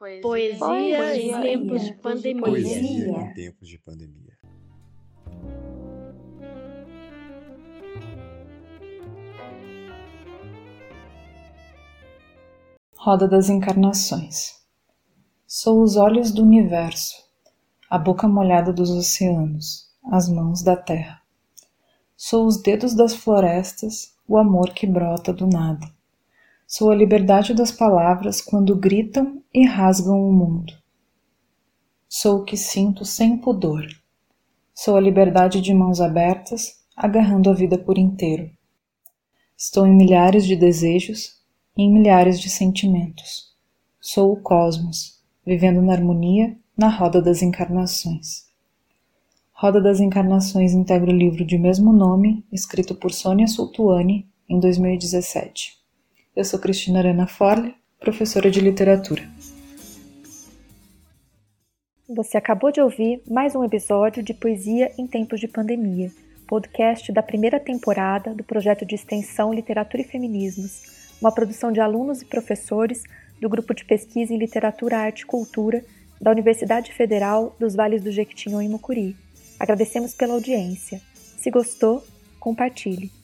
Poesia, Poesia em em tempos de pandemia. Poesia Poesia. em tempos de pandemia. Roda das Encarnações. Sou os olhos do universo, a boca molhada dos oceanos, as mãos da terra. Sou os dedos das florestas, o amor que brota do nada. Sou a liberdade das palavras quando gritam e rasgam o mundo. Sou o que sinto sem pudor. Sou a liberdade de mãos abertas, agarrando a vida por inteiro. Estou em milhares de desejos e em milhares de sentimentos. Sou o cosmos, vivendo na harmonia na roda das encarnações. Roda das Encarnações integra o livro de mesmo nome, escrito por Sônia Sultuani em 2017. Eu sou Cristina Arena Forle, professora de literatura. Você acabou de ouvir mais um episódio de Poesia em Tempos de Pandemia, podcast da primeira temporada do projeto de extensão Literatura e Feminismos, uma produção de alunos e professores do Grupo de Pesquisa em Literatura, Arte e Cultura da Universidade Federal dos Vales do Jequitinhonha e Mucuri. Agradecemos pela audiência. Se gostou, compartilhe.